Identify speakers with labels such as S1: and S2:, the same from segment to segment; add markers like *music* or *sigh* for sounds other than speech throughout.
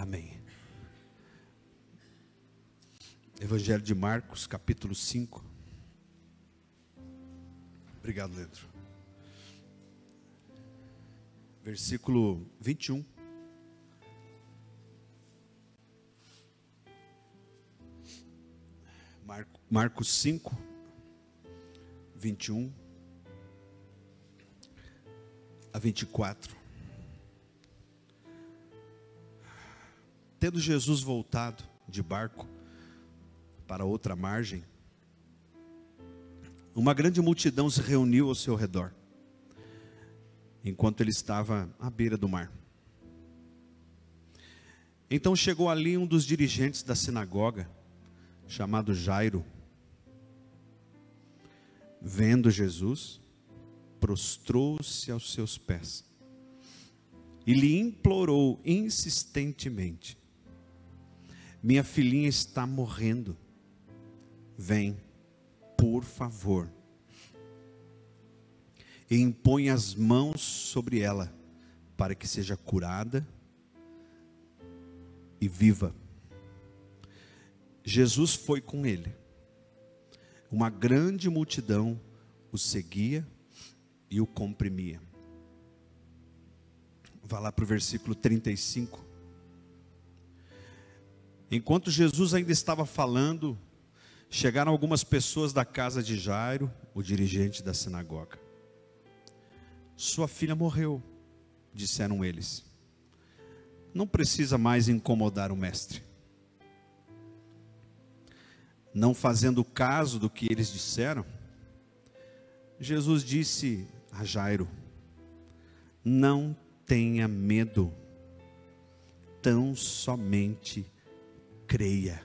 S1: Amém. Evangelho de Marcos, capítulo 5. Obrigado, Leandro. Versículo 21. Marco, Marcos 5, 21 a 24. Tendo Jesus voltado de barco para outra margem, uma grande multidão se reuniu ao seu redor, enquanto ele estava à beira do mar. Então chegou ali um dos dirigentes da sinagoga, chamado Jairo. Vendo Jesus, prostrou-se aos seus pés e lhe implorou insistentemente: Minha filhinha está morrendo. Vem, por favor, e impõe as mãos sobre ela, para que seja curada e viva. Jesus foi com ele. Uma grande multidão o seguia e o comprimia. Vá lá para o versículo 35. Enquanto Jesus ainda estava falando, chegaram algumas pessoas da casa de Jairo, o dirigente da sinagoga. Sua filha morreu, disseram eles. Não precisa mais incomodar o mestre. Não fazendo caso do que eles disseram, Jesus disse a Jairo: Não tenha medo, tão somente creia.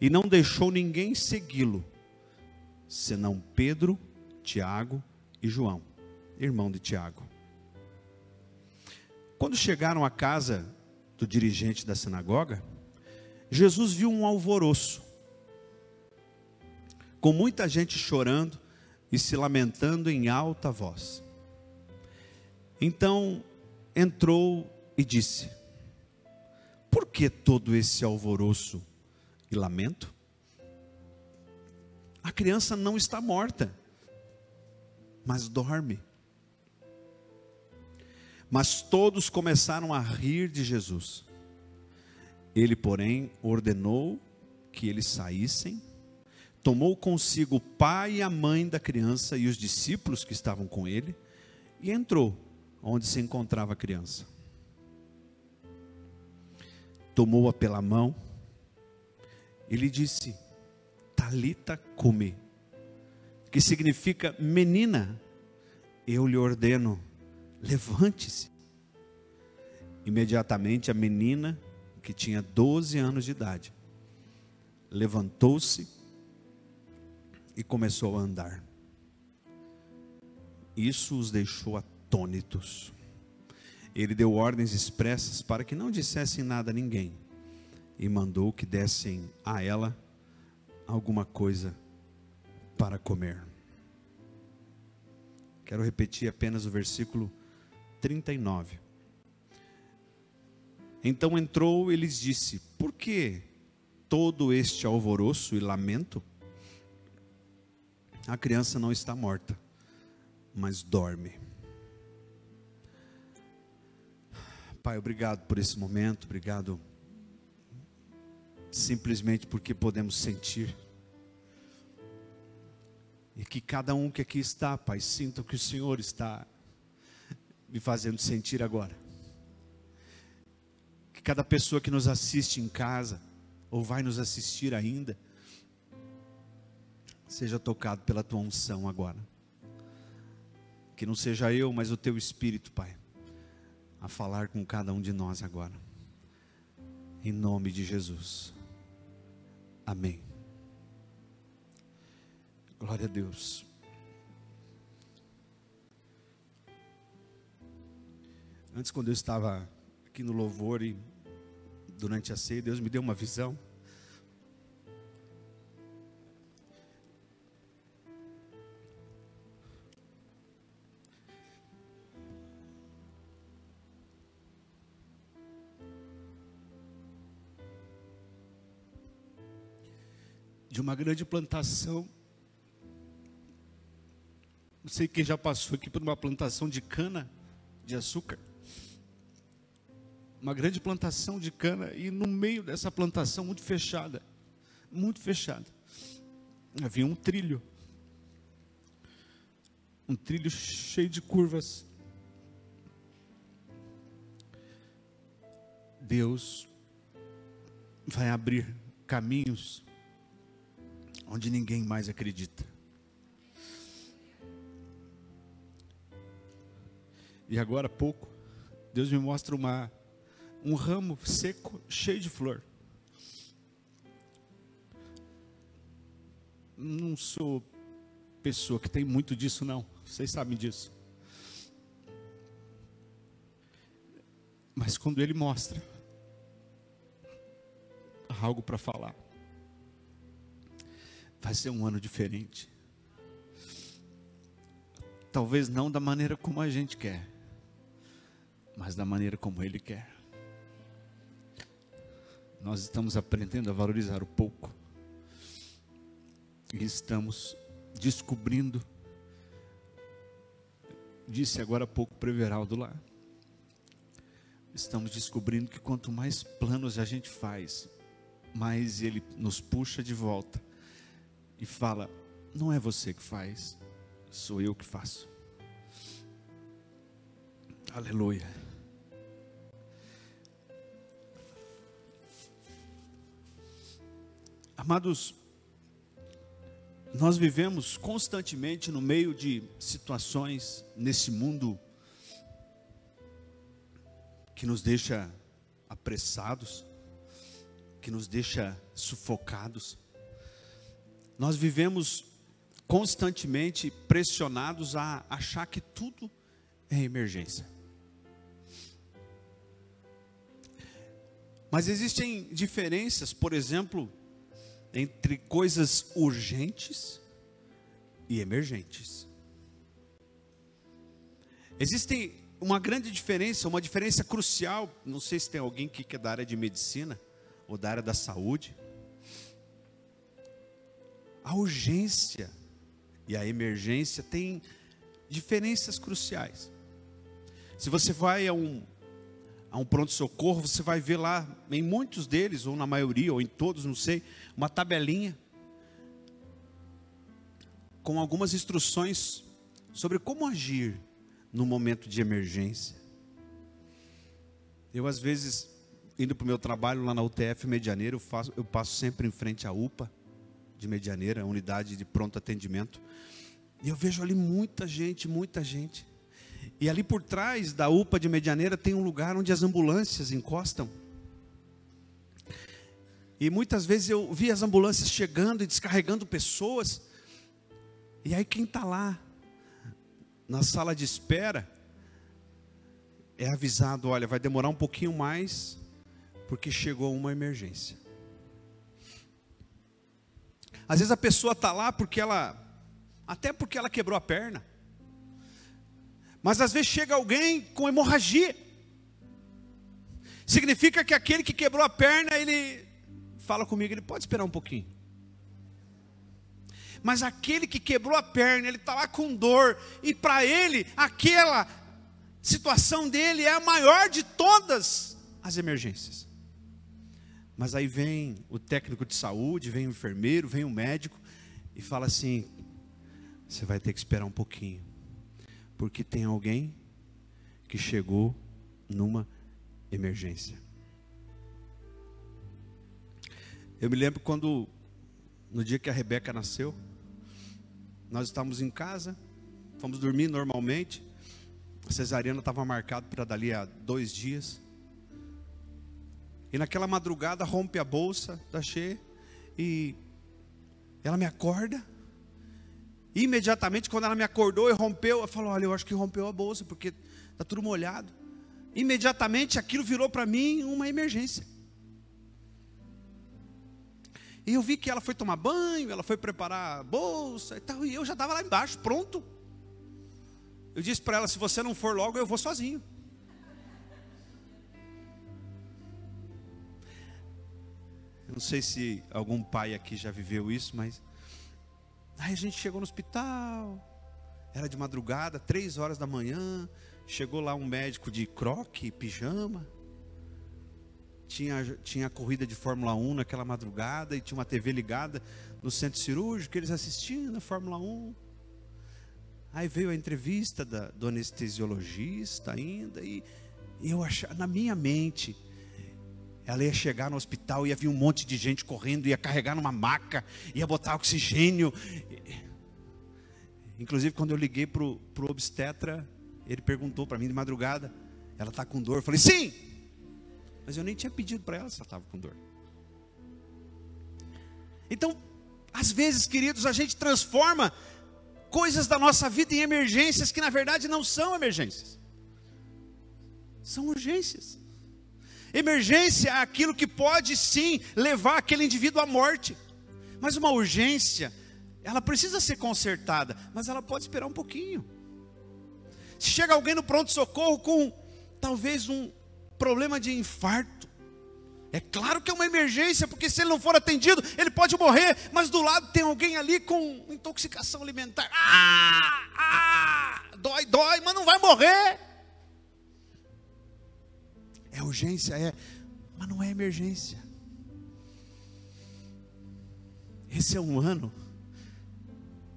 S1: E não deixou ninguém segui-lo, senão Pedro, Tiago e João, irmão de Tiago. Quando chegaram à casa do dirigente da sinagoga, Jesus viu um alvoroço com muita gente chorando e se lamentando em alta voz. Então entrou e disse: Por que todo esse alvoroço e lamento? A criança não está morta, mas dorme. Mas todos começaram a rir de Jesus. Ele, porém, ordenou que eles saíssem tomou consigo o pai e a mãe da criança e os discípulos que estavam com ele e entrou onde se encontrava a criança. Tomou-a pela mão e lhe disse: Talita come, que significa menina, eu lhe ordeno, levante-se. Imediatamente a menina, que tinha 12 anos de idade, levantou-se e começou a andar. Isso os deixou atônitos. Ele deu ordens expressas para que não dissessem nada a ninguém e mandou que dessem a ela alguma coisa para comer. Quero repetir apenas o versículo 39. Então entrou e lhes disse: Por que todo este alvoroço e lamento? A criança não está morta, mas dorme. Pai, obrigado por esse momento, obrigado simplesmente porque podemos sentir. E que cada um que aqui está, Pai, sinta que o Senhor está me fazendo sentir agora. Que cada pessoa que nos assiste em casa, ou vai nos assistir ainda, seja tocado pela tua unção agora. Que não seja eu, mas o teu Espírito, Pai, a falar com cada um de nós agora. Em nome de Jesus. Amém. Glória a Deus. Antes, quando eu estava aqui no louvor e durante a ceia, Deus me deu uma visão.
S2: De uma grande plantação. Não sei quem já passou aqui por uma plantação de cana de açúcar. Uma grande plantação de cana, e no meio dessa plantação, muito fechada, muito fechada, havia um trilho. Um trilho cheio de curvas. Deus vai abrir caminhos onde ninguém mais acredita. E agora há pouco, Deus me mostra uma, um ramo seco, cheio de flor. Não sou pessoa que tem muito disso, não. Vocês sabem disso. Mas quando Ele mostra algo para falar, vai ser um ano diferente. Talvez não da maneira como a gente quer, mas da maneira como Ele quer. Nós estamos aprendendo a valorizar o pouco, e estamos descobrindo, disse agora há pouco para Everaldo lá, estamos descobrindo que quanto mais planos a gente faz, mais Ele nos puxa de volta e fala: Não é você que faz, sou eu que faço. Aleluia. Amados, nós vivemos constantemente no meio de situações nesse mundo que nos deixa apressados, que nos deixa sufocados. Nós vivemos constantemente pressionados a achar que tudo é emergência. Mas existem diferenças, por exemplo, entre coisas urgentes e emergentes. Existem uma grande diferença, uma diferença crucial. Não sei se tem alguém que é da área de medicina ou da área da saúde a urgência e a emergência têm diferenças cruciais. Se você vai a um, a um pronto-socorro, você vai ver lá, em muitos deles, ou na maioria, ou em todos, não sei, uma tabelinha com algumas instruções sobre como agir no momento de emergência. Eu, às vezes, indo para o meu trabalho lá na UTF Medianeiro, eu, faço, eu passo sempre em frente à UPA de Medianeira, unidade de pronto atendimento. E eu vejo ali muita gente, muita gente. E ali por trás da UPA de Medianeira tem um lugar onde as ambulâncias encostam. E muitas vezes eu vi as ambulâncias chegando e descarregando pessoas. E aí quem está lá na sala de espera é avisado, olha, vai demorar um pouquinho mais, porque chegou uma emergência. Às vezes a pessoa está lá porque ela, até porque ela quebrou a perna. Mas às vezes chega alguém com hemorragia. Significa que aquele que quebrou a perna, ele fala comigo, ele pode esperar um pouquinho. Mas aquele que quebrou a perna, ele está lá com dor, e para ele, aquela situação dele é a maior de todas as emergências. Mas aí vem o técnico de saúde, vem o enfermeiro, vem o médico e fala assim: você vai ter que esperar um pouquinho, porque tem alguém que chegou numa emergência. Eu me lembro quando, no dia que a Rebeca nasceu, nós estávamos em casa, fomos dormir normalmente. A cesariana estava marcada para dali a dois dias. E naquela madrugada rompe a bolsa da Che e ela me acorda. E imediatamente, quando ela me acordou e rompeu, eu falo: Olha, eu acho que rompeu a bolsa, porque está tudo molhado. Imediatamente aquilo virou para mim uma emergência. E eu vi que ela foi tomar banho, ela foi preparar a bolsa e tal, e eu já estava lá embaixo, pronto. Eu disse para ela: se você não for logo, eu vou sozinho.
S1: Não sei se algum pai aqui já viveu isso, mas. Aí a gente chegou no hospital, era de madrugada, três horas da manhã. Chegou lá um médico de croque, pijama. Tinha, tinha corrida de Fórmula 1 naquela madrugada e tinha uma TV ligada no centro cirúrgico, eles assistindo a Fórmula 1. Aí veio a entrevista da, do anestesiologista ainda, e, e eu achava, na minha mente, ela ia chegar no hospital, ia vir um monte de gente correndo, ia carregar numa maca, ia botar oxigênio. Inclusive, quando eu liguei para o obstetra, ele perguntou para mim de madrugada: ela está com dor? Eu falei: sim! Mas eu nem tinha pedido para ela se ela estava com dor. Então, às vezes, queridos, a gente transforma coisas da nossa vida em emergências que na verdade não são emergências, são urgências. Emergência é aquilo que pode sim levar aquele indivíduo à morte. Mas uma urgência, ela precisa ser consertada, mas ela pode esperar um pouquinho. Se chega alguém no pronto-socorro com talvez um problema de infarto, é claro que é uma emergência, porque se ele não for atendido, ele pode morrer, mas do lado tem alguém ali com intoxicação alimentar. Ah, ah, dói, dói, mas não vai morrer. É urgência, é, mas não é emergência. Esse é um ano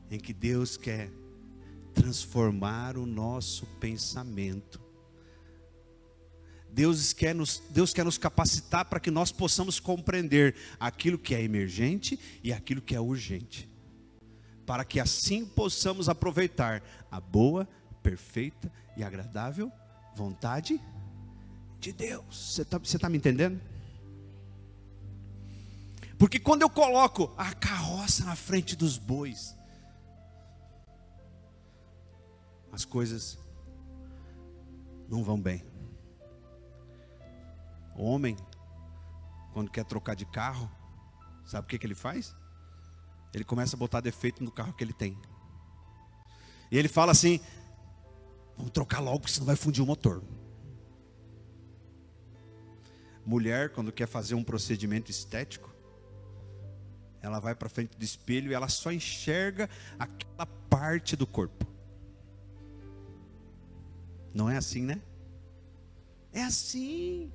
S1: em que Deus quer transformar o nosso pensamento. Deus quer nos, Deus quer nos capacitar para que nós possamos compreender aquilo que é emergente e aquilo que é urgente. Para que assim possamos aproveitar a boa, perfeita e agradável vontade de de Deus. Você está tá me entendendo? Porque quando eu coloco a carroça na frente dos bois, as coisas não vão bem. O homem, quando quer trocar de carro, sabe o que, que ele faz? Ele começa a botar defeito no carro que ele tem. E ele fala assim: vamos trocar logo, porque senão vai fundir o motor. Mulher, quando quer fazer um procedimento estético, ela vai para frente do espelho e ela só enxerga aquela parte do corpo. Não é assim, né? É assim.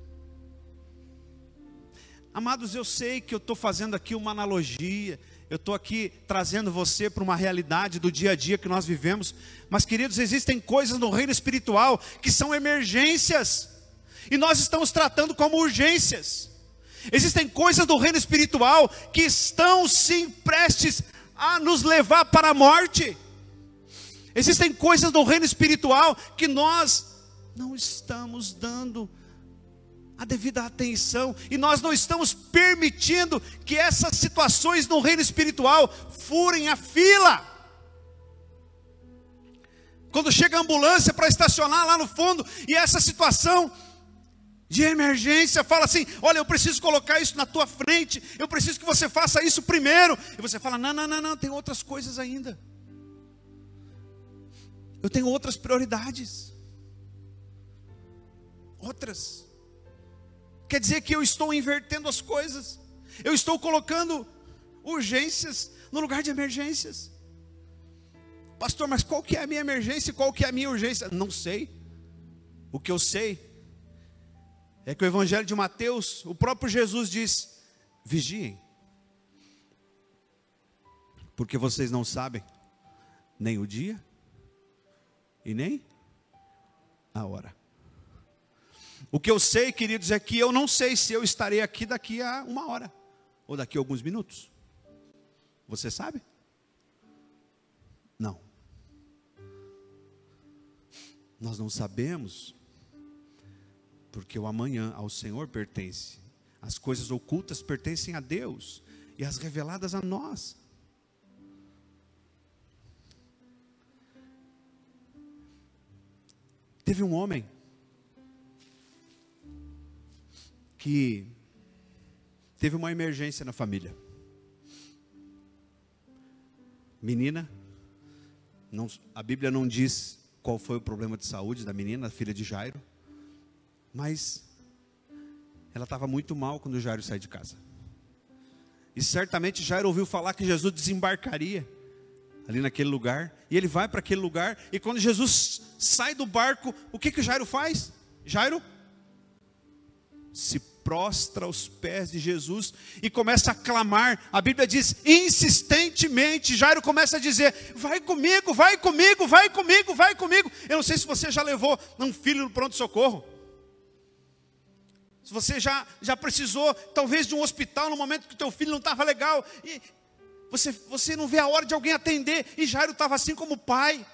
S1: Amados, eu sei que eu estou fazendo aqui uma analogia, eu estou aqui trazendo você para uma realidade do dia a dia que nós vivemos, mas queridos, existem coisas no reino espiritual que são emergências e nós estamos tratando como urgências. Existem coisas do reino espiritual que estão sim prestes a nos levar para a morte. Existem coisas do reino espiritual que nós não estamos dando a devida atenção e nós não estamos permitindo que essas situações no reino espiritual furem a fila. Quando chega a ambulância para estacionar lá no fundo e essa situação de emergência, fala assim: Olha, eu preciso colocar isso na tua frente, eu preciso que você faça isso primeiro. E você fala: Não, não, não, não, tem outras coisas ainda. Eu tenho outras prioridades. Outras. Quer dizer que eu estou invertendo as coisas. Eu estou colocando urgências no lugar de emergências. Pastor, mas qual que é a minha emergência e qual que é a minha urgência? Não sei. O que eu sei é que o Evangelho de Mateus, o próprio Jesus diz: vigiem, porque vocês não sabem nem o dia e nem a hora. O que eu sei, queridos, é que eu não sei se eu estarei aqui daqui a uma hora ou daqui a alguns minutos. Você sabe? Não. Nós não sabemos porque o amanhã ao Senhor pertence. As coisas ocultas pertencem a Deus e as reveladas a nós. Teve um homem que teve uma emergência na família. Menina, não, a Bíblia não diz qual foi o problema de saúde da menina, filha de Jairo. Mas ela estava muito mal quando Jairo saiu de casa. E certamente Jairo ouviu falar que Jesus desembarcaria ali naquele lugar. E ele vai para aquele lugar. E quando Jesus sai do barco, o que que Jairo faz? Jairo se prostra aos pés de Jesus e começa a clamar. A Bíblia diz insistentemente. Jairo começa a dizer: Vai comigo, vai comigo, vai comigo, vai comigo. Eu não sei se você já levou um filho no pronto-socorro. Você já, já precisou, talvez, de um hospital no momento que o teu filho não estava legal. E você, você não vê a hora de alguém atender. E Jairo estava assim como pai.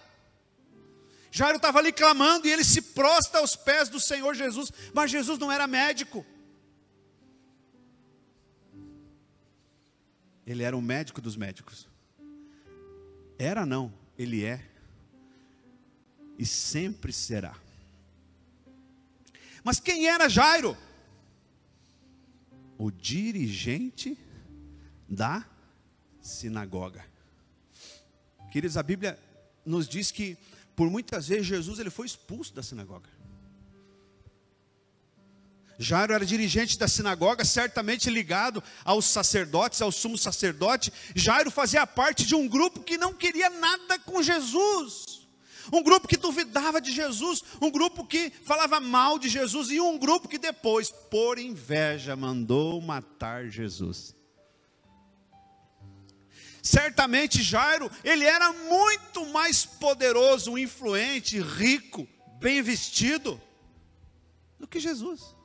S1: Jairo estava ali clamando e ele se prostra aos pés do Senhor Jesus. Mas Jesus não era médico. Ele era um médico dos médicos. Era não, ele é. E sempre será. Mas quem era Jairo? O dirigente da sinagoga. Queridos, a Bíblia nos diz que por muitas vezes Jesus ele foi expulso da sinagoga. Jairo era dirigente da sinagoga, certamente ligado aos sacerdotes, ao sumo sacerdote. Jairo fazia parte de um grupo que não queria nada com Jesus. Um grupo que duvidava de Jesus, um grupo que falava mal de Jesus e um grupo que depois, por inveja, mandou matar Jesus. Certamente Jairo, ele era muito mais poderoso, influente, rico, bem vestido do que Jesus.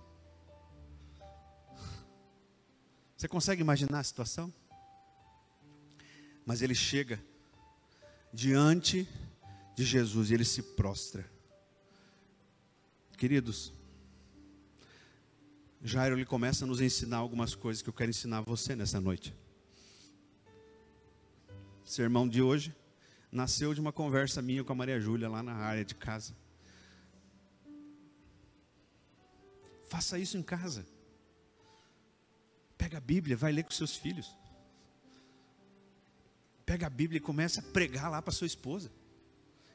S1: Você consegue imaginar a situação? Mas ele chega diante de Jesus e ele se prostra. Queridos, Jairo ele começa a nos ensinar algumas coisas que eu quero ensinar a você nessa noite. Sermão de hoje nasceu de uma conversa minha com a Maria Júlia lá na área de casa. Faça isso em casa. Pega a Bíblia, vai ler com seus filhos. Pega a Bíblia e começa a pregar lá para sua esposa.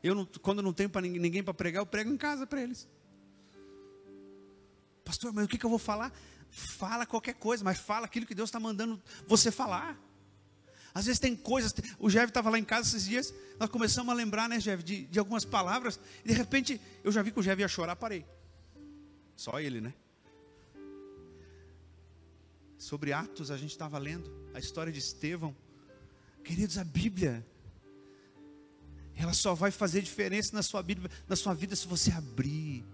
S1: Eu não, quando não tenho para ninguém, ninguém para pregar, eu prego em casa para eles. Pastor, mas o que, que eu vou falar? Fala qualquer coisa, mas fala aquilo que Deus está mandando você falar. Às vezes tem coisas. O Jeff estava lá em casa esses dias, nós começamos a lembrar, né, Jeff, de, de algumas palavras, e de repente eu já vi que o Jeff ia chorar, parei. Só ele, né? sobre Atos, a gente estava lendo a história de Estevão. Queridos, a Bíblia, ela só vai fazer diferença na sua, Bíblia, na sua vida se você abrir,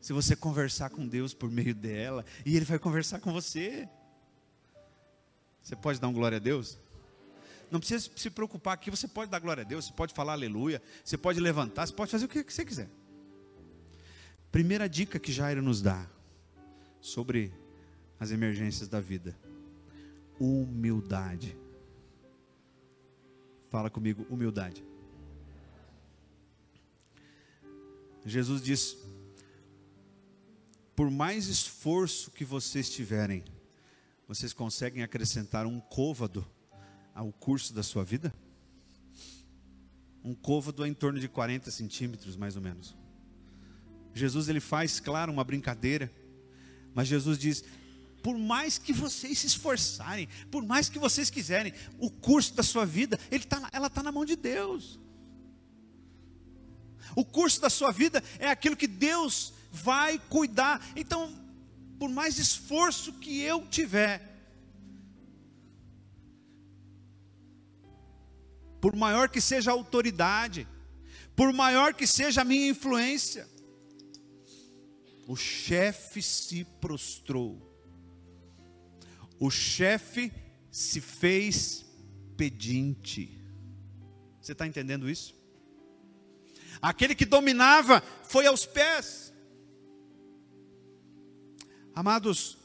S1: se você conversar com Deus por meio dela, e Ele vai conversar com você. Você pode dar um glória a Deus? Não precisa se preocupar aqui, você pode dar glória a Deus, você pode falar aleluia, você pode levantar, você pode fazer o que você quiser. Primeira dica que Jairo nos dá sobre as emergências da vida. Humildade. Fala comigo, humildade. Jesus diz: por mais esforço que vocês tiverem, vocês conseguem acrescentar um côvado ao curso da sua vida? Um côvado é em torno de 40 centímetros, mais ou menos. Jesus ele faz, claro, uma brincadeira, mas Jesus diz: por mais que vocês se esforçarem, por mais que vocês quiserem, o curso da sua vida, tá, ela está na mão de Deus. O curso da sua vida é aquilo que Deus vai cuidar. Então, por mais esforço que eu tiver, por maior que seja a autoridade, por maior que seja a minha influência, o chefe se prostrou o chefe se fez pedinte. Você está entendendo isso? Aquele que dominava foi aos pés. Amados,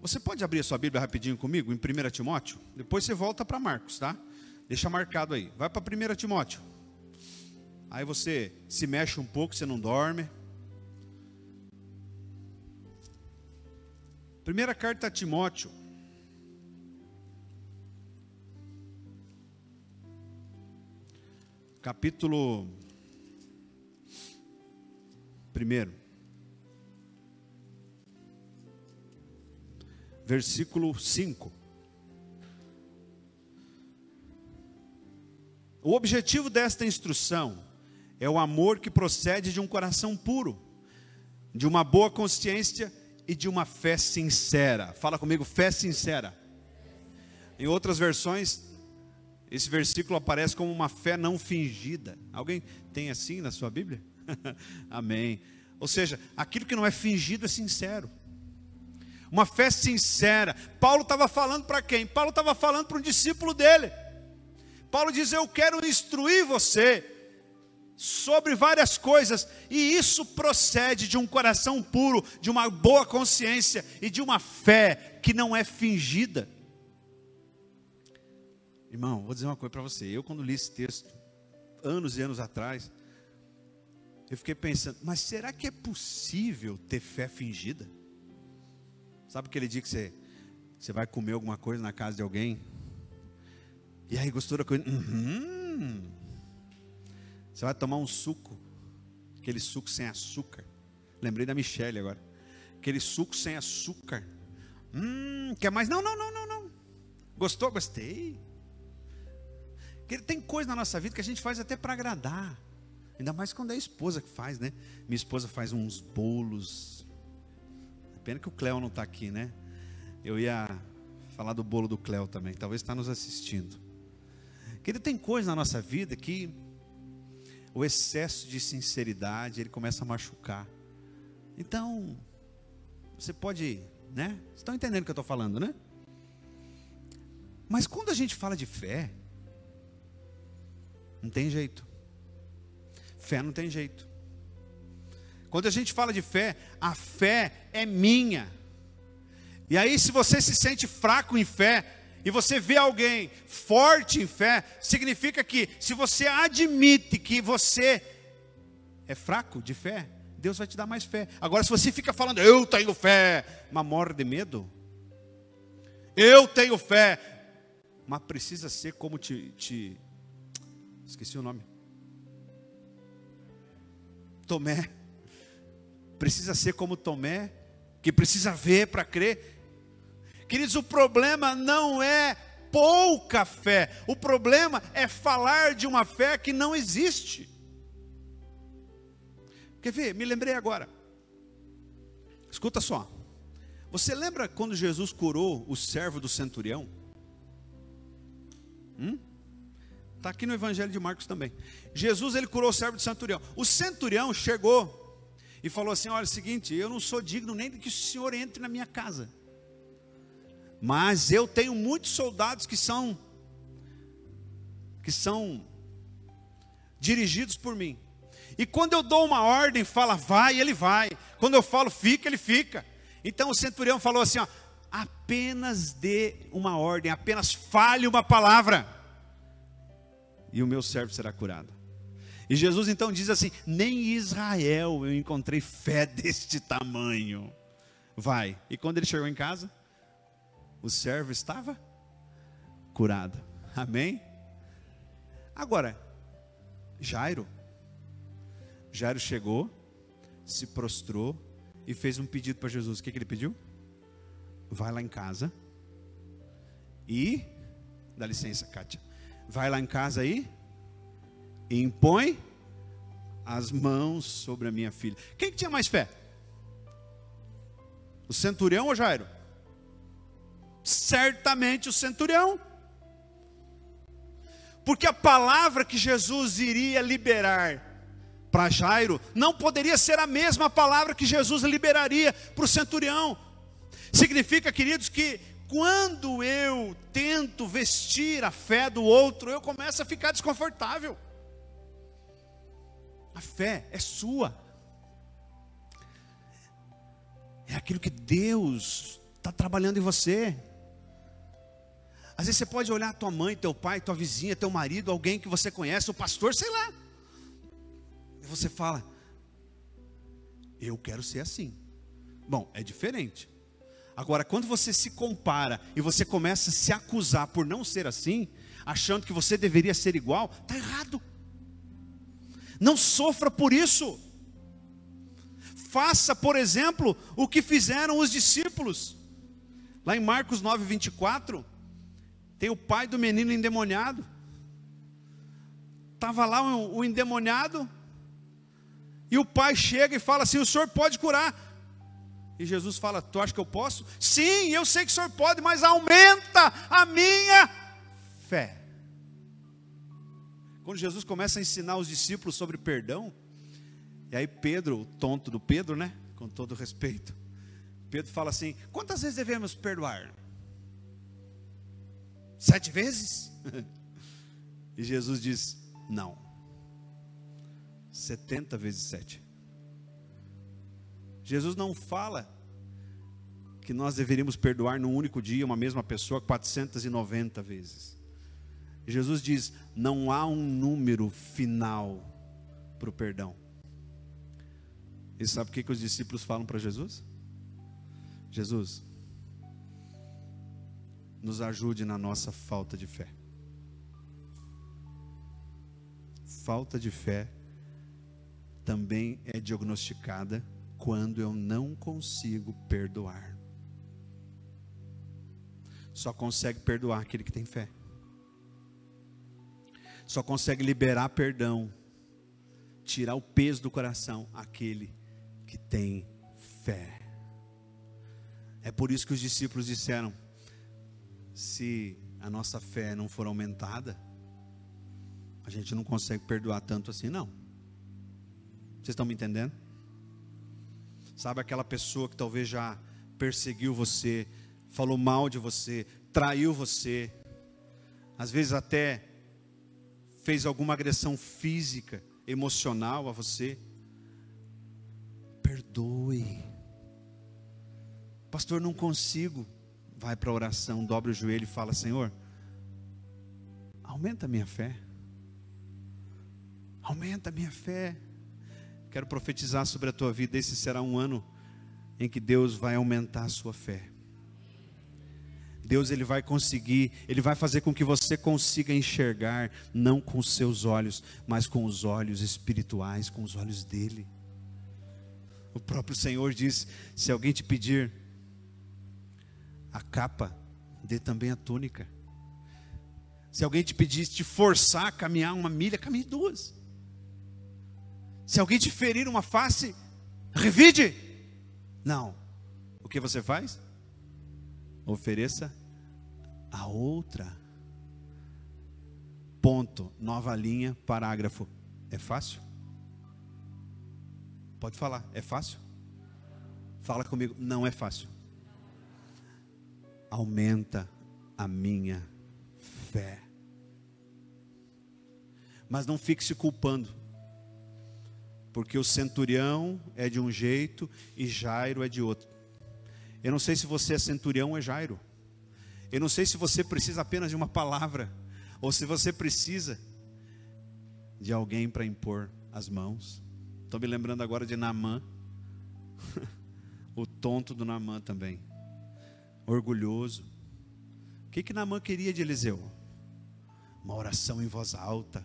S1: você pode abrir a sua Bíblia rapidinho comigo, em 1 Timóteo? Depois você volta para Marcos, tá? Deixa marcado aí. Vai para 1 Timóteo. Aí você se mexe um pouco, você não dorme. Primeira carta a Timóteo. Capítulo primeiro. versículo 5. O objetivo desta instrução é o amor que procede de um coração puro, de uma boa consciência e de uma fé sincera. Fala comigo, fé sincera. Em outras versões, esse versículo aparece como uma fé não fingida. Alguém tem assim na sua Bíblia? *laughs* Amém. Ou seja, aquilo que não é fingido é sincero. Uma fé sincera. Paulo estava falando para quem? Paulo estava falando para um discípulo dele. Paulo diz: Eu quero instruir você sobre várias coisas, e isso procede de um coração puro, de uma boa consciência e de uma fé que não é fingida. Irmão, vou dizer uma coisa para você. Eu, quando li esse texto, anos e anos atrás, eu fiquei pensando, mas será que é possível ter fé fingida? Sabe aquele dia que você, você vai comer alguma coisa na casa de alguém? E aí gostou da coisa? Uhum. Você vai tomar um suco, aquele suco sem açúcar. Lembrei da Michelle agora. Aquele suco sem açúcar. Hum, quer mais? Não, não, não, não, não. Gostou? Gostei. Tem coisa na nossa vida que a gente faz até para agradar. Ainda mais quando é a esposa que faz, né? Minha esposa faz uns bolos. Pena que o Cléo não está aqui, né? Eu ia falar do bolo do Cléo também. Talvez está nos assistindo. Querido, tem coisa na nossa vida que o excesso de sinceridade, ele começa a machucar. Então, você pode, né? Vocês estão entendendo o que eu estou falando, né? Mas quando a gente fala de fé, não tem jeito. Fé não tem jeito. Quando a gente fala de fé, a fé é minha. E aí, se você se sente fraco em fé, e você vê alguém forte em fé, significa que se você admite que você é fraco de fé, Deus vai te dar mais fé. Agora, se você fica falando, eu tenho fé, mas morre de medo, eu tenho fé, mas precisa ser como te, te esqueci o nome, Tomé, precisa ser como Tomé, que precisa ver para crer. Queridos, o problema não é pouca fé, o problema é falar de uma fé que não existe. Quer ver? Me lembrei agora. Escuta só. Você lembra quando Jesus curou o servo do centurião? Hum? Está aqui no Evangelho de Marcos também. Jesus ele curou o servo do centurião. O centurião chegou e falou assim: Olha, é o seguinte, eu não sou digno nem de que o senhor entre na minha casa. Mas eu tenho muitos soldados que são que são dirigidos por mim. E quando eu dou uma ordem, fala vai, ele vai. Quando eu falo fica, ele fica. Então o centurião falou assim, ó, apenas dê uma ordem, apenas fale uma palavra, e o meu servo será curado. E Jesus então diz assim: nem em Israel eu encontrei fé *laughs* deste tamanho. Vai. E quando ele chegou em casa, o servo estava curado. Amém? Agora, Jairo, Jairo chegou, se prostrou e fez um pedido para Jesus. O que, que ele pediu? Vai lá em casa e, dá licença, Kátia, vai lá em casa aí e impõe as mãos sobre a minha filha. Quem que tinha mais fé? O centurião ou Jairo? Certamente o centurião. Porque a palavra que Jesus iria liberar para Jairo não poderia ser a mesma palavra que Jesus liberaria para o centurião. Significa, queridos, que quando eu tento vestir a fé do outro, eu começo a ficar desconfortável. A fé é sua. É aquilo que Deus está trabalhando em você. Às vezes você pode olhar tua mãe, teu pai, tua vizinha, teu marido, alguém que você conhece, o pastor, sei lá. E você fala: Eu quero ser assim. Bom, é diferente. Agora, quando você se compara e você começa a se acusar por não ser assim, achando que você deveria ser igual, está errado. Não sofra por isso. Faça, por exemplo, o que fizeram os discípulos. Lá em Marcos 9, 24, tem o pai do menino endemoniado. Estava lá o, o endemoniado, e o pai chega e fala assim: O senhor pode curar. E Jesus fala: Tu acha que eu posso? Sim, eu sei que o senhor pode, mas aumenta a minha fé. Quando Jesus começa a ensinar os discípulos sobre perdão, e aí Pedro, o tonto do Pedro, né? Com todo respeito, Pedro fala assim: quantas vezes devemos perdoar? Sete vezes? *laughs* e Jesus diz: não, setenta vezes sete. Jesus não fala que nós deveríamos perdoar num único dia uma mesma pessoa 490 vezes. Jesus diz: não há um número final para o perdão. E sabe o que, que os discípulos falam para Jesus? Jesus, nos ajude na nossa falta de fé. Falta de fé também é diagnosticada quando eu não consigo perdoar. Só consegue perdoar aquele que tem fé. Só consegue liberar perdão, tirar o peso do coração aquele que tem fé. É por isso que os discípulos disseram: se a nossa fé não for aumentada, a gente não consegue perdoar tanto assim, não. Vocês estão me entendendo? Sabe aquela pessoa que talvez já perseguiu você, falou mal de você, traiu você, às vezes até fez alguma agressão física, emocional a você? Perdoe. Pastor, não consigo. Vai para a oração, dobra o joelho e fala: Senhor, aumenta a minha fé. Aumenta a minha fé. Quero profetizar sobre a tua vida. Esse será um ano em que Deus vai aumentar a sua fé. Deus ele vai conseguir, ele vai fazer com que você consiga enxergar não com os seus olhos, mas com os olhos espirituais, com os olhos dele. O próprio Senhor diz: se alguém te pedir a capa, dê também a túnica. Se alguém te pedir, te forçar a caminhar uma milha, caminhe duas. Se alguém te ferir uma face, revide. Não. O que você faz? Ofereça a outra. Ponto. Nova linha, parágrafo. É fácil? Pode falar. É fácil? Fala comigo. Não é fácil aumenta a minha fé. Mas não fique se culpando, porque o centurião é de um jeito e Jairo é de outro. Eu não sei se você é centurião ou é Jairo. Eu não sei se você precisa apenas de uma palavra, ou se você precisa de alguém para impor as mãos. Estou me lembrando agora de Namã, *laughs* o tonto do Namã também orgulhoso. O que que Naamã queria de Eliseu? Uma oração em voz alta.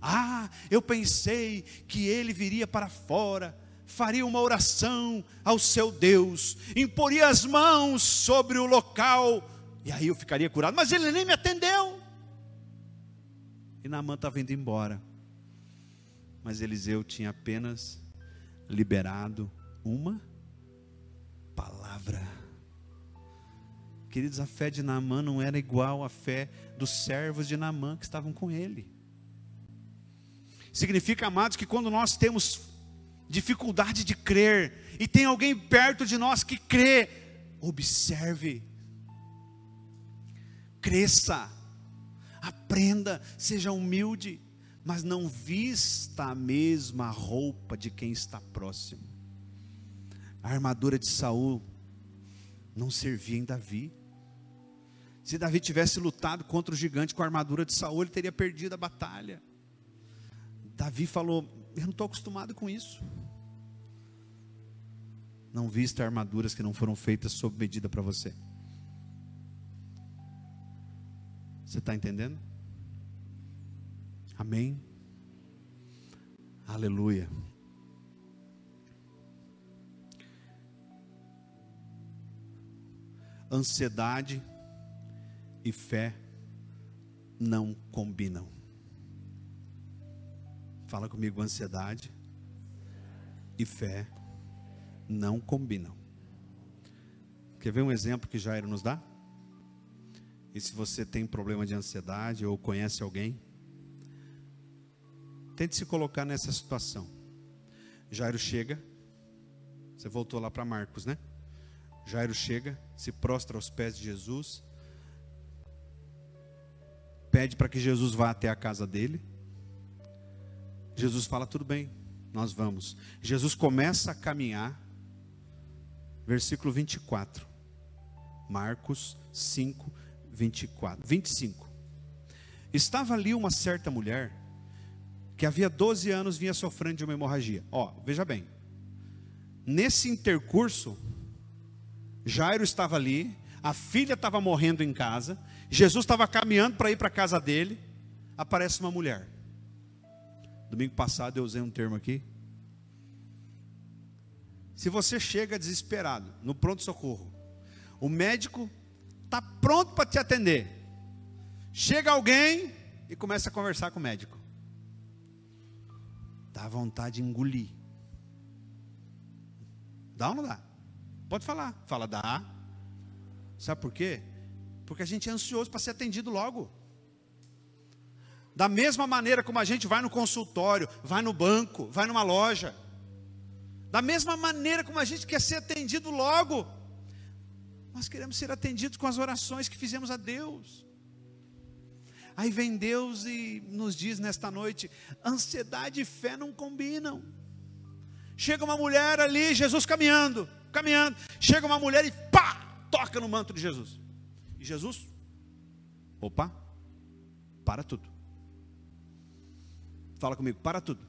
S1: Ah, eu pensei que ele viria para fora, faria uma oração ao seu Deus, imporia as mãos sobre o local, e aí eu ficaria curado. Mas ele nem me atendeu. E Naamã estava indo embora. Mas Eliseu tinha apenas liberado uma palavra. Queridos, a fé de Naamã não era igual à fé dos servos de Naamã que estavam com ele. Significa, amados, que quando nós temos dificuldade de crer e tem alguém perto de nós que crê, observe, cresça, aprenda, seja humilde, mas não vista a mesma roupa de quem está próximo. A armadura de Saul não servia em Davi. Se Davi tivesse lutado contra o gigante com a armadura de Saul, ele teria perdido a batalha. Davi falou: Eu não estou acostumado com isso. Não vista armaduras que não foram feitas sob medida para você. Você está entendendo? Amém? Aleluia. Ansiedade e fé não combinam. Fala comigo, ansiedade e fé não combinam. Quer ver um exemplo que Jairo nos dá? E se você tem problema de ansiedade ou conhece alguém, tente se colocar nessa situação. Jairo chega, você voltou lá para Marcos, né? Jairo chega, se prostra aos pés de Jesus, pede para que Jesus vá até a casa dele. Jesus fala: tudo bem, nós vamos. Jesus começa a caminhar, versículo 24. Marcos 5, 24, 25. Estava ali uma certa mulher que havia 12 anos vinha sofrendo de uma hemorragia. Ó, veja bem. Nesse intercurso, Jairo estava ali, a filha estava morrendo em casa, Jesus estava caminhando para ir para a casa dele, aparece uma mulher. Domingo passado eu usei um termo aqui. Se você chega desesperado no pronto-socorro, o médico está pronto para te atender. Chega alguém e começa a conversar com o médico. Dá vontade de engolir. Dá ou não dá? Pode falar. Fala, dá. Sabe por quê? Porque a gente é ansioso para ser atendido logo. Da mesma maneira como a gente vai no consultório, vai no banco, vai numa loja. Da mesma maneira como a gente quer ser atendido logo. Nós queremos ser atendidos com as orações que fizemos a Deus. Aí vem Deus e nos diz nesta noite: ansiedade e fé não combinam. Chega uma mulher ali, Jesus caminhando, caminhando. Chega uma mulher e pá, toca no manto de Jesus. E Jesus, opa, para tudo. Fala comigo, para tudo.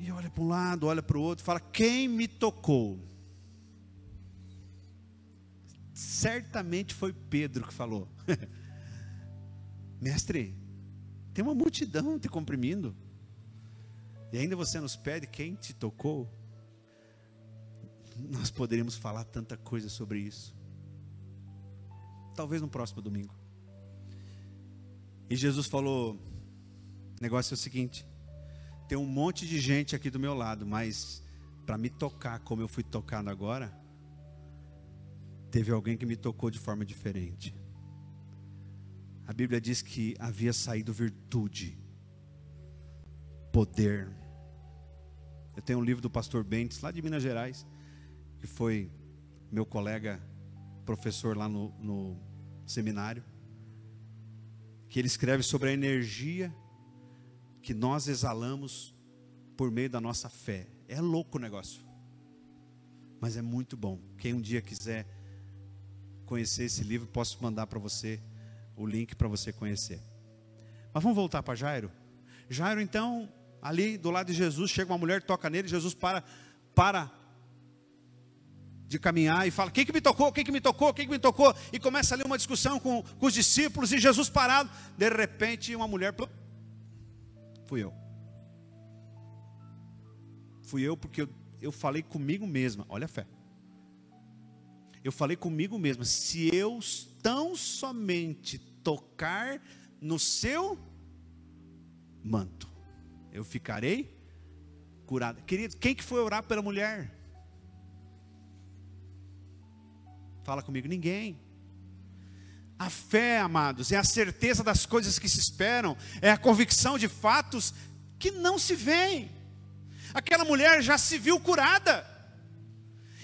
S1: E olha para um lado, olha para o outro, fala: Quem me tocou? certamente foi Pedro que falou: *laughs* Mestre, tem uma multidão te comprimindo, e ainda você nos pede quem te tocou. Nós poderíamos falar tanta coisa sobre isso. Talvez no próximo domingo. E Jesus falou: o negócio é o seguinte: tem um monte de gente aqui do meu lado, mas para me tocar como eu fui tocado agora, teve alguém que me tocou de forma diferente. A Bíblia diz que havia saído virtude, poder. Eu tenho um livro do pastor Bentes, lá de Minas Gerais, que foi meu colega professor lá no, no seminário, que ele escreve sobre a energia que nós exalamos por meio da nossa fé. É louco o negócio, mas é muito bom. Quem um dia quiser conhecer esse livro, posso mandar para você o link para você conhecer. Mas vamos voltar para Jairo. Jairo, então, ali do lado de Jesus, chega uma mulher, toca nele, Jesus para, para de caminhar e fala: Quem que me tocou? Quem que me tocou? Quem que me tocou? E começa ali uma discussão com, com os discípulos e Jesus parado. De repente, uma mulher, fui eu. Fui eu porque eu, eu falei comigo mesma. Olha a fé eu falei comigo mesmo: se eu tão somente tocar no seu manto, eu ficarei curado. Querido, quem que foi orar pela mulher? Fala comigo, ninguém. A fé, amados, é a certeza das coisas que se esperam, é a convicção de fatos que não se veem. Aquela mulher já se viu curada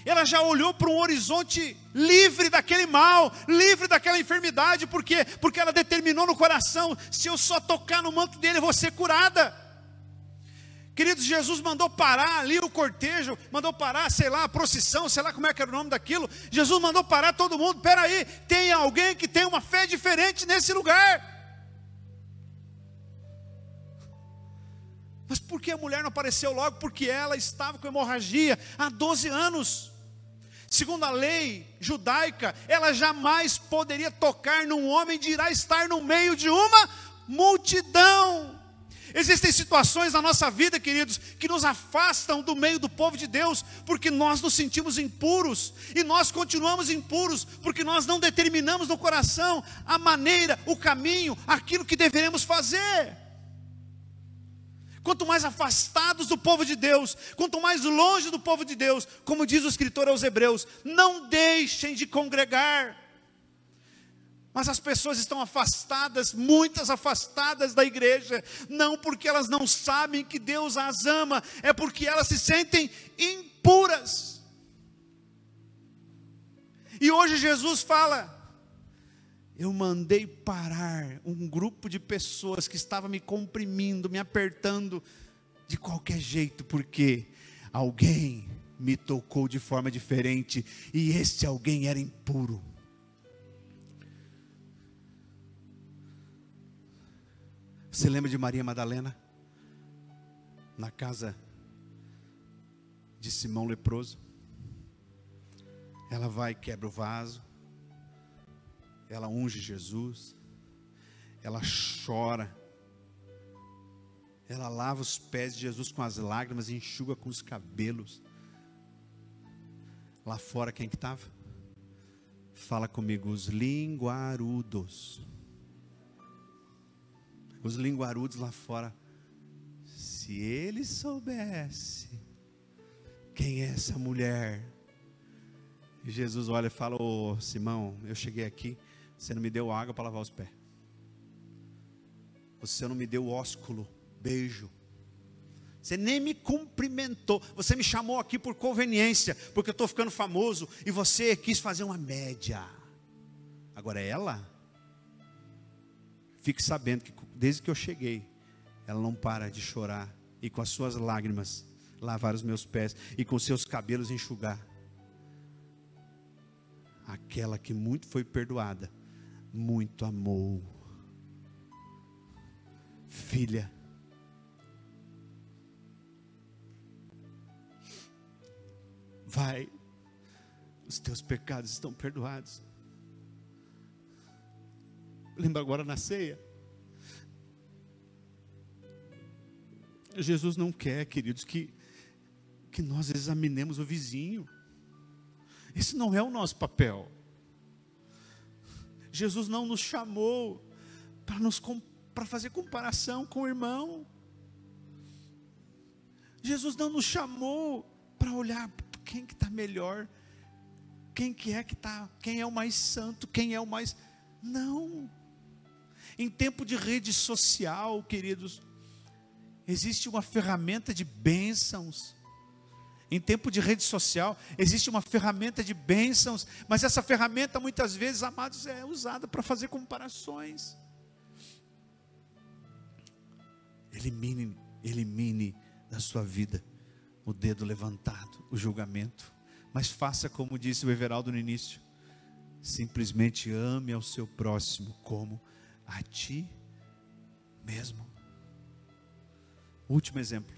S1: ela já olhou para um horizonte livre daquele mal, livre daquela enfermidade, por quê? Porque ela determinou no coração: se eu só tocar no manto dele, eu vou ser curada. Queridos, Jesus mandou parar ali o cortejo, mandou parar, sei lá, a procissão, sei lá como é que era o nome daquilo. Jesus mandou parar todo mundo. Peraí, tem alguém que tem uma fé diferente nesse lugar. Mas por que a mulher não apareceu logo? Porque ela estava com hemorragia há 12 anos. Segundo a lei judaica, ela jamais poderia tocar num homem de irá estar no meio de uma multidão. Existem situações na nossa vida, queridos, que nos afastam do meio do povo de Deus, porque nós nos sentimos impuros, e nós continuamos impuros, porque nós não determinamos no coração a maneira, o caminho, aquilo que deveremos fazer. Quanto mais afastados do povo de Deus, quanto mais longe do povo de Deus, como diz o escritor aos Hebreus, não deixem de congregar. Mas as pessoas estão afastadas, muitas afastadas da igreja, não porque elas não sabem que Deus as ama, é porque elas se sentem impuras. E hoje Jesus fala: Eu mandei parar um grupo de pessoas que estava me comprimindo, me apertando de qualquer jeito, porque alguém me tocou de forma diferente e esse alguém era impuro. Você lembra de Maria Madalena? Na casa de Simão leproso. Ela vai quebra o vaso. Ela unge Jesus. Ela chora. Ela lava os pés de Jesus com as lágrimas e enxuga com os cabelos. Lá fora quem que estava? Fala comigo, os linguarudos os linguarudos lá fora. Se ele soubesse quem é essa mulher. E Jesus olha e fala: Ô Simão, eu cheguei aqui, você não me deu água para lavar os pés. Você não me deu ósculo, beijo. Você nem me cumprimentou. Você me chamou aqui por conveniência, porque eu estou ficando famoso e você quis fazer uma média. Agora ela, fique sabendo que desde que eu cheguei, ela não para de chorar e com as suas lágrimas lavar os meus pés e com seus cabelos enxugar. Aquela que muito foi perdoada, muito amou. Filha, vai, os teus pecados estão perdoados. Lembra agora na ceia? Jesus não quer, queridos, que, que nós examinemos o vizinho. Esse não é o nosso papel. Jesus não nos chamou para para fazer comparação com o irmão. Jesus não nos chamou para olhar quem que está melhor, quem que é que está, quem é o mais santo, quem é o mais. Não. Em tempo de rede social, queridos, existe uma ferramenta de bênçãos. Em tempo de rede social, existe uma ferramenta de bênçãos, mas essa ferramenta muitas vezes, amados, é usada para fazer comparações. Elimine, elimine da sua vida o dedo levantado, o julgamento. Mas faça como disse o Everaldo no início: simplesmente ame ao seu próximo como a ti mesmo. Último exemplo.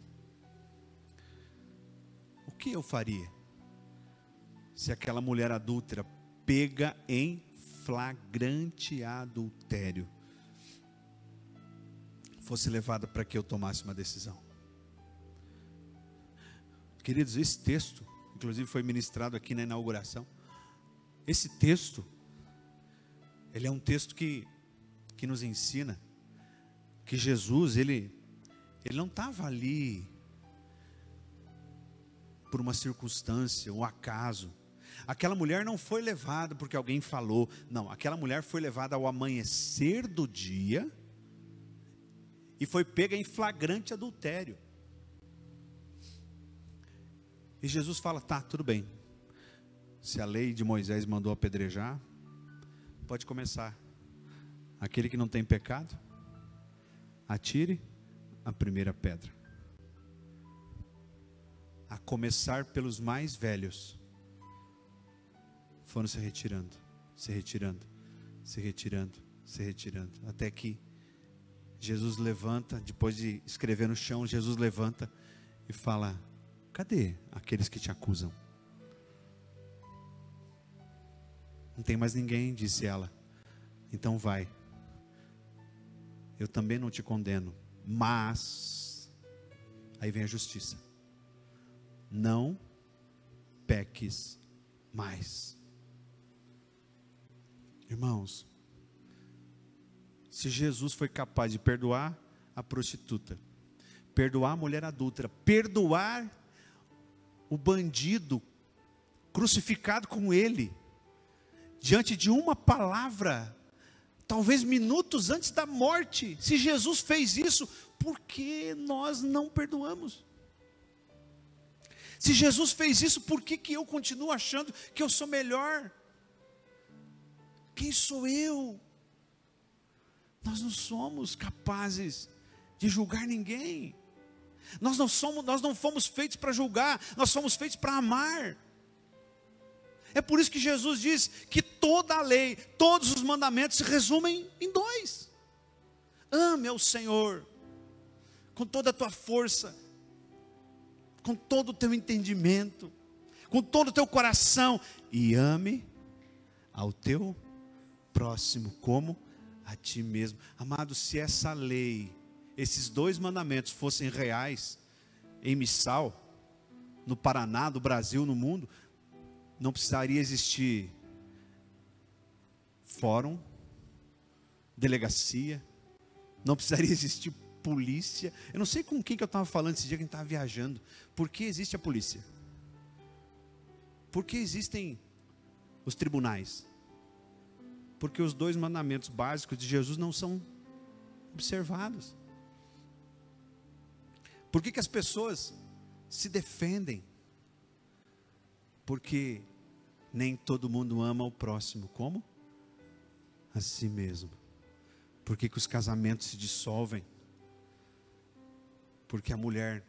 S1: O que eu faria se aquela mulher adúltera pega em flagrante adultério fosse levada para que eu tomasse uma decisão? Queridos, esse texto, inclusive foi ministrado aqui na inauguração. Esse texto, ele é um texto que, que nos ensina que Jesus, ele ele não estava ali por uma circunstância, um acaso. Aquela mulher não foi levada porque alguém falou. Não, aquela mulher foi levada ao amanhecer do dia e foi pega em flagrante adultério. E Jesus fala: tá, tudo bem. Se a lei de Moisés mandou apedrejar, pode começar. Aquele que não tem pecado, atire a primeira pedra. A começar pelos mais velhos, foram se retirando, se retirando, se retirando, se retirando, até que Jesus levanta, depois de escrever no chão, Jesus levanta e fala: Cadê aqueles que te acusam? Não tem mais ninguém, disse ela. Então vai. Eu também não te condeno Mas, aí vem a justiça. Não peques mais. Irmãos, se Jesus foi capaz de perdoar a prostituta, perdoar a mulher adulta, perdoar o bandido crucificado com ele, diante de uma palavra, talvez minutos antes da morte, se Jesus fez isso, por que nós não perdoamos? Se Jesus fez isso, por que, que eu continuo achando que eu sou melhor? Quem sou eu? Nós não somos capazes de julgar ninguém. Nós não somos, nós não fomos feitos para julgar, nós somos feitos para amar. É por isso que Jesus diz que toda a lei, todos os mandamentos se resumem em dois: ame ao Senhor com toda a tua força, com todo o teu entendimento, com todo o teu coração, e ame ao teu próximo como a ti mesmo. Amado, se essa lei, esses dois mandamentos fossem reais em Missal, no Paraná, no Brasil, no mundo, não precisaria existir fórum, delegacia, não precisaria *laughs* existir polícia. Eu não sei com quem que eu estava falando esse dia que a gente estava viajando. Por que existe a polícia? Por que existem os tribunais? Porque os dois mandamentos básicos de Jesus não são observados. Por que, que as pessoas se defendem? Porque nem todo mundo ama o próximo. Como? A si mesmo. Por que, que os casamentos se dissolvem? Porque a mulher,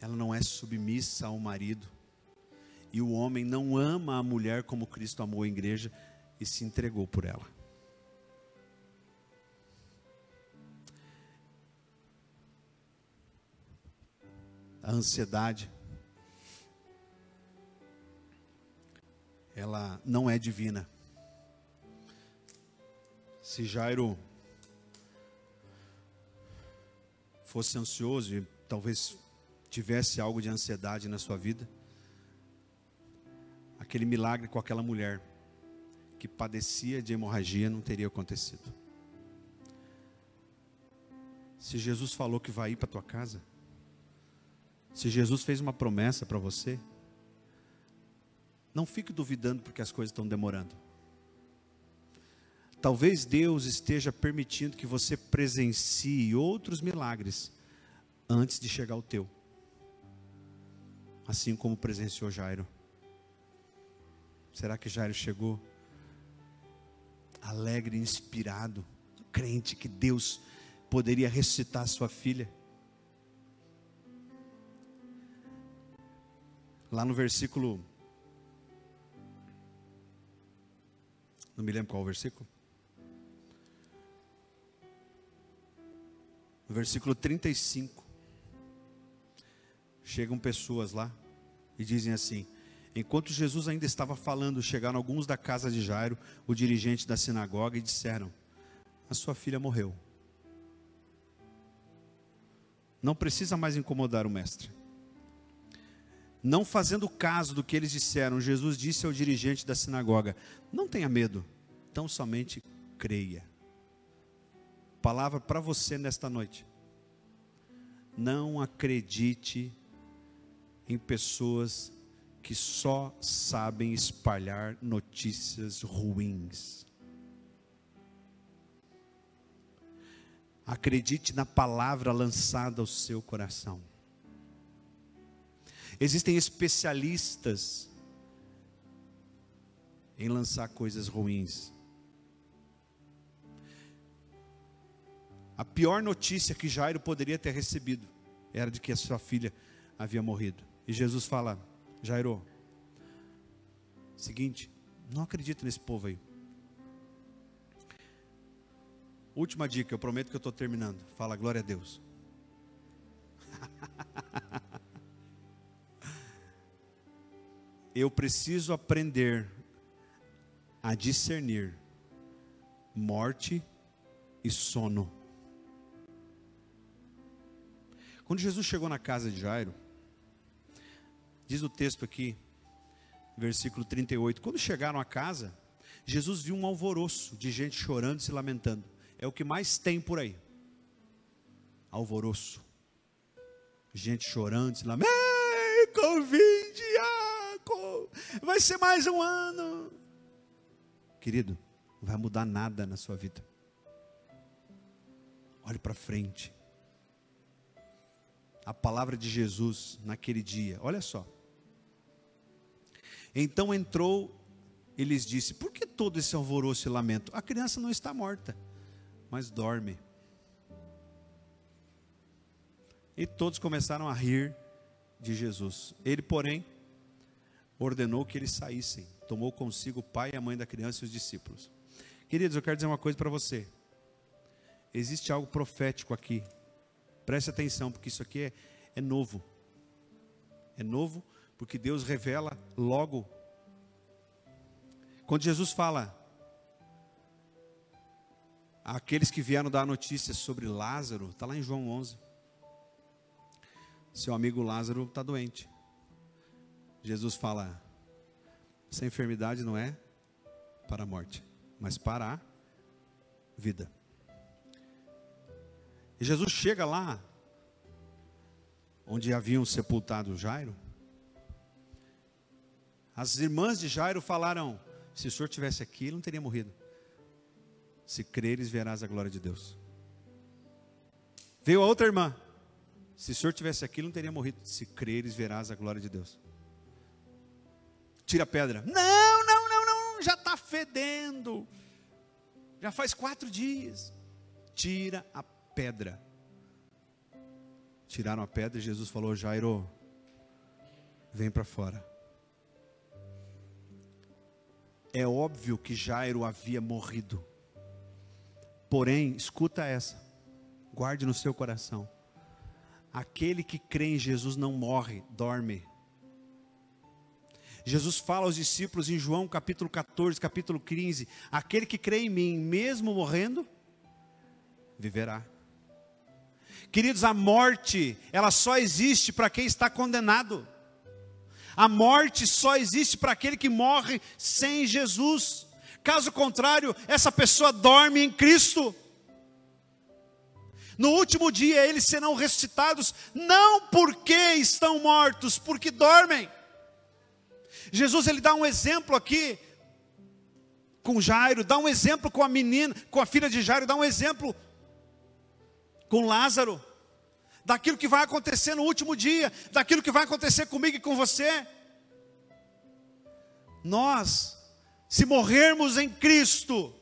S1: ela não é submissa ao marido. E o homem não ama a mulher como Cristo amou a igreja e se entregou por ela. A ansiedade, ela não é divina. Se Jairo fosse ansioso e talvez tivesse algo de ansiedade na sua vida, aquele milagre com aquela mulher que padecia de hemorragia não teria acontecido. Se Jesus falou que vai ir para tua casa, se Jesus fez uma promessa para você, não fique duvidando porque as coisas estão demorando. Talvez Deus esteja permitindo que você presencie outros milagres antes de chegar o teu. Assim como presenciou Jairo. Será que Jairo chegou alegre, inspirado, crente que Deus poderia ressuscitar sua filha? Lá no versículo Não me lembro qual o versículo. No versículo 35. Chegam pessoas lá e dizem assim: Enquanto Jesus ainda estava falando, chegaram alguns da casa de Jairo, o dirigente da sinagoga, e disseram: A sua filha morreu. Não precisa mais incomodar o mestre. Não fazendo caso do que eles disseram, Jesus disse ao dirigente da sinagoga: Não tenha medo, tão somente creia. Palavra para você nesta noite. Não acredite em pessoas que só sabem espalhar notícias ruins. Acredite na palavra lançada ao seu coração. Existem especialistas em lançar coisas ruins. A pior notícia que Jairo poderia ter recebido era de que a sua filha havia morrido. E Jesus fala: Jairo, seguinte, não acredito nesse povo aí. Última dica, eu prometo que eu estou terminando. Fala glória a Deus. Eu preciso aprender a discernir morte e sono. Quando Jesus chegou na casa de Jairo, diz o texto aqui, versículo 38, quando chegaram à casa, Jesus viu um alvoroço de gente chorando e se lamentando. É o que mais tem por aí. Alvoroço. Gente chorando, se lamentando. Covid, vai ser mais um ano. Querido, não vai mudar nada na sua vida. Olhe para frente. A palavra de Jesus naquele dia, olha só. Então entrou e lhes disse: Por que todo esse alvoroço e lamento? A criança não está morta, mas dorme. E todos começaram a rir de Jesus. Ele, porém, ordenou que eles saíssem. Tomou consigo o pai e a mãe da criança e os discípulos. Queridos, eu quero dizer uma coisa para você. Existe algo profético aqui. Preste atenção, porque isso aqui é, é novo. É novo porque Deus revela logo. Quando Jesus fala, aqueles que vieram dar notícias sobre Lázaro, está lá em João 11. Seu amigo Lázaro está doente. Jesus fala: essa enfermidade não é para a morte, mas para a vida. E Jesus chega lá, onde haviam sepultado Jairo. As irmãs de Jairo falaram: se o senhor tivesse aqui, ele não teria morrido. Se creres, verás a glória de Deus. Veio a outra irmã: se o senhor tivesse aqui, ele não teria morrido. Se creres, verás a glória de Deus. Tira a pedra. Não, não, não, não, já está fedendo. Já faz quatro dias. Tira a pedra. Tiraram a pedra e Jesus falou: Jairo, vem para fora. É óbvio que Jairo havia morrido. Porém, escuta essa, guarde no seu coração. Aquele que crê em Jesus não morre, dorme. Jesus fala aos discípulos em João capítulo 14, capítulo 15: aquele que crê em mim, mesmo morrendo, viverá. Queridos, a morte, ela só existe para quem está condenado. A morte só existe para aquele que morre sem Jesus. Caso contrário, essa pessoa dorme em Cristo. No último dia eles serão ressuscitados, não porque estão mortos, porque dormem. Jesus ele dá um exemplo aqui com Jairo, dá um exemplo com a menina, com a filha de Jairo, dá um exemplo com Lázaro, daquilo que vai acontecer no último dia, daquilo que vai acontecer comigo e com você. Nós, se morrermos em Cristo,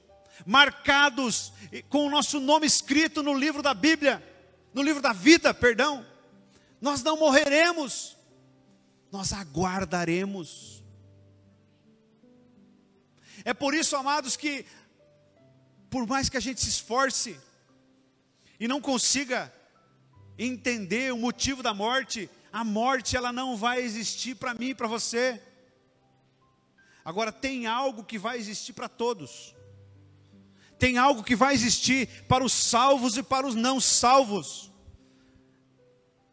S1: marcados com o nosso nome escrito no livro da Bíblia, no livro da vida, perdão, nós não morreremos, nós aguardaremos. É por isso, amados, que por mais que a gente se esforce e não consiga entender o motivo da morte, a morte ela não vai existir para mim e para você. Agora tem algo que vai existir para todos. Tem algo que vai existir para os salvos e para os não salvos.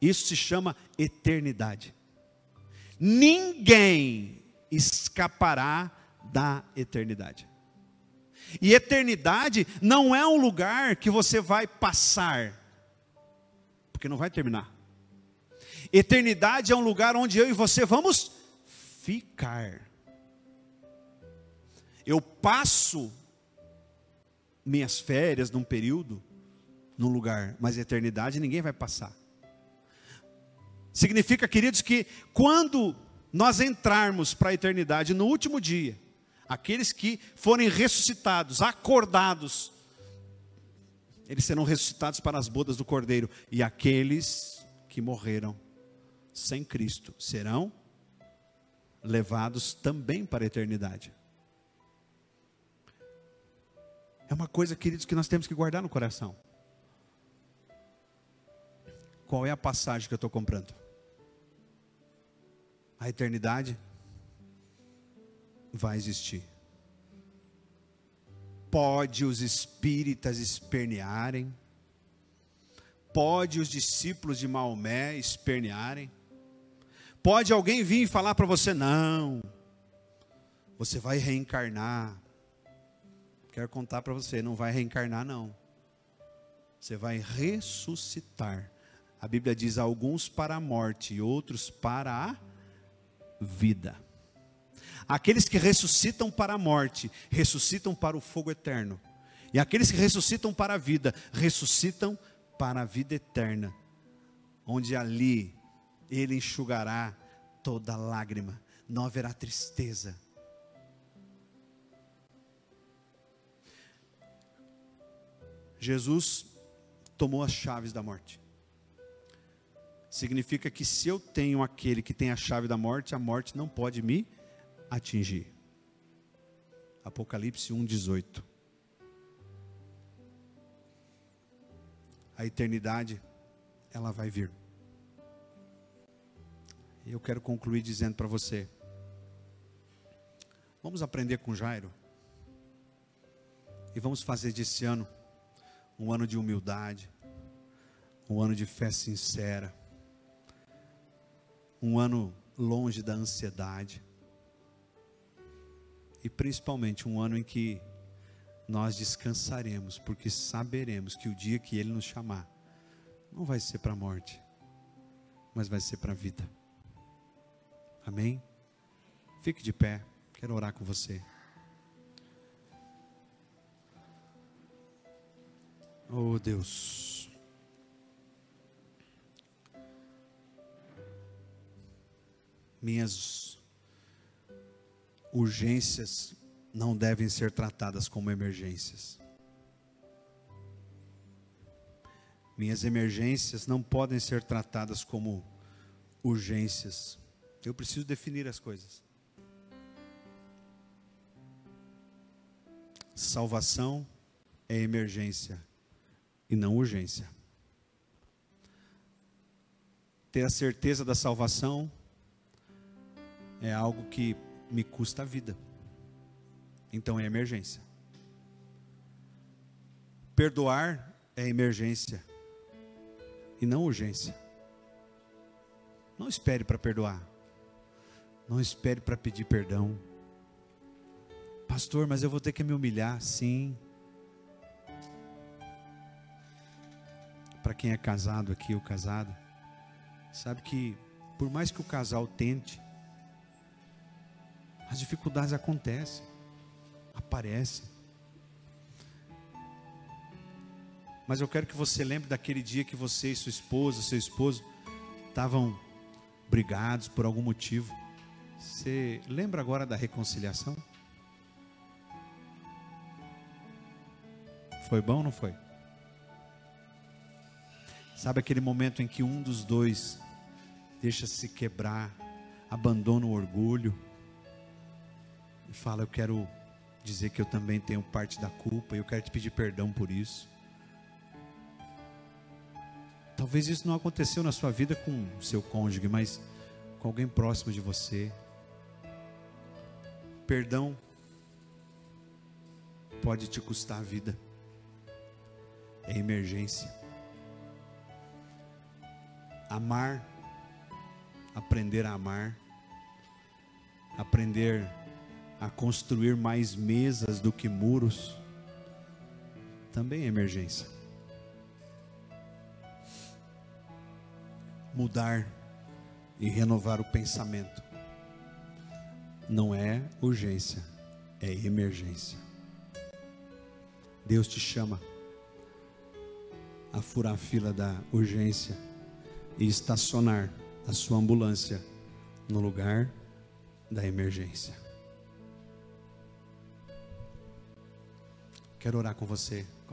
S1: Isso se chama eternidade. Ninguém escapará da eternidade. E eternidade não é um lugar que você vai passar, porque não vai terminar. Eternidade é um lugar onde eu e você vamos ficar. Eu passo minhas férias num período, num lugar, mas eternidade ninguém vai passar. Significa, queridos, que quando nós entrarmos para a eternidade no último dia, aqueles que forem ressuscitados, acordados, eles serão ressuscitados para as bodas do Cordeiro, e aqueles que morreram sem Cristo serão levados também para a eternidade. É uma coisa, queridos, que nós temos que guardar no coração. Qual é a passagem que eu estou comprando? A eternidade vai existir. Pode os espíritas espernearem, Pode os discípulos de Maomé espernearem? Pode alguém vir e falar para você: não, você vai reencarnar. Quero contar para você: não vai reencarnar, não. Você vai ressuscitar. A Bíblia diz: alguns para a morte e outros para a vida. Aqueles que ressuscitam para a morte, ressuscitam para o fogo eterno. E aqueles que ressuscitam para a vida, ressuscitam para a vida eterna, onde ali ele enxugará toda lágrima, não haverá tristeza. Jesus tomou as chaves da morte. Significa que se eu tenho aquele que tem a chave da morte, a morte não pode me atingir. Apocalipse 1:18. A eternidade ela vai vir. E eu quero concluir dizendo para você: vamos aprender com Jairo. E vamos fazer desse ano um ano de humildade, um ano de fé sincera, um ano longe da ansiedade, e principalmente um ano em que nós descansaremos, porque saberemos que o dia que Ele nos chamar, não vai ser para a morte, mas vai ser para a vida. Amém? Fique de pé, quero orar com você. Oh Deus. Minhas urgências não devem ser tratadas como emergências. Minhas emergências não podem ser tratadas como urgências. Eu preciso definir as coisas. Salvação é emergência e não urgência. Ter a certeza da salvação é algo que me custa a vida. Então é emergência. Perdoar é emergência e não urgência. Não espere para perdoar. Não espere para pedir perdão. Pastor, mas eu vou ter que me humilhar. Sim. Para quem é casado aqui ou casada, sabe que por mais que o casal tente, as dificuldades acontecem, aparecem. Mas eu quero que você lembre daquele dia que você e sua esposa, seu esposo, estavam brigados por algum motivo. Você lembra agora da reconciliação? Foi bom ou não foi? Sabe aquele momento em que um dos dois deixa se quebrar, abandona o orgulho fala: Eu quero dizer que eu também tenho parte da culpa e eu quero te pedir perdão por isso. Talvez isso não aconteceu na sua vida com seu cônjuge, mas com alguém próximo de você. Perdão pode te custar a vida. É emergência. Amar, aprender a amar, aprender a construir mais mesas do que muros, também é emergência. Mudar e renovar o pensamento não é urgência, é emergência. Deus te chama a furar a fila da urgência e estacionar a sua ambulância no lugar da emergência. Quero orar com você.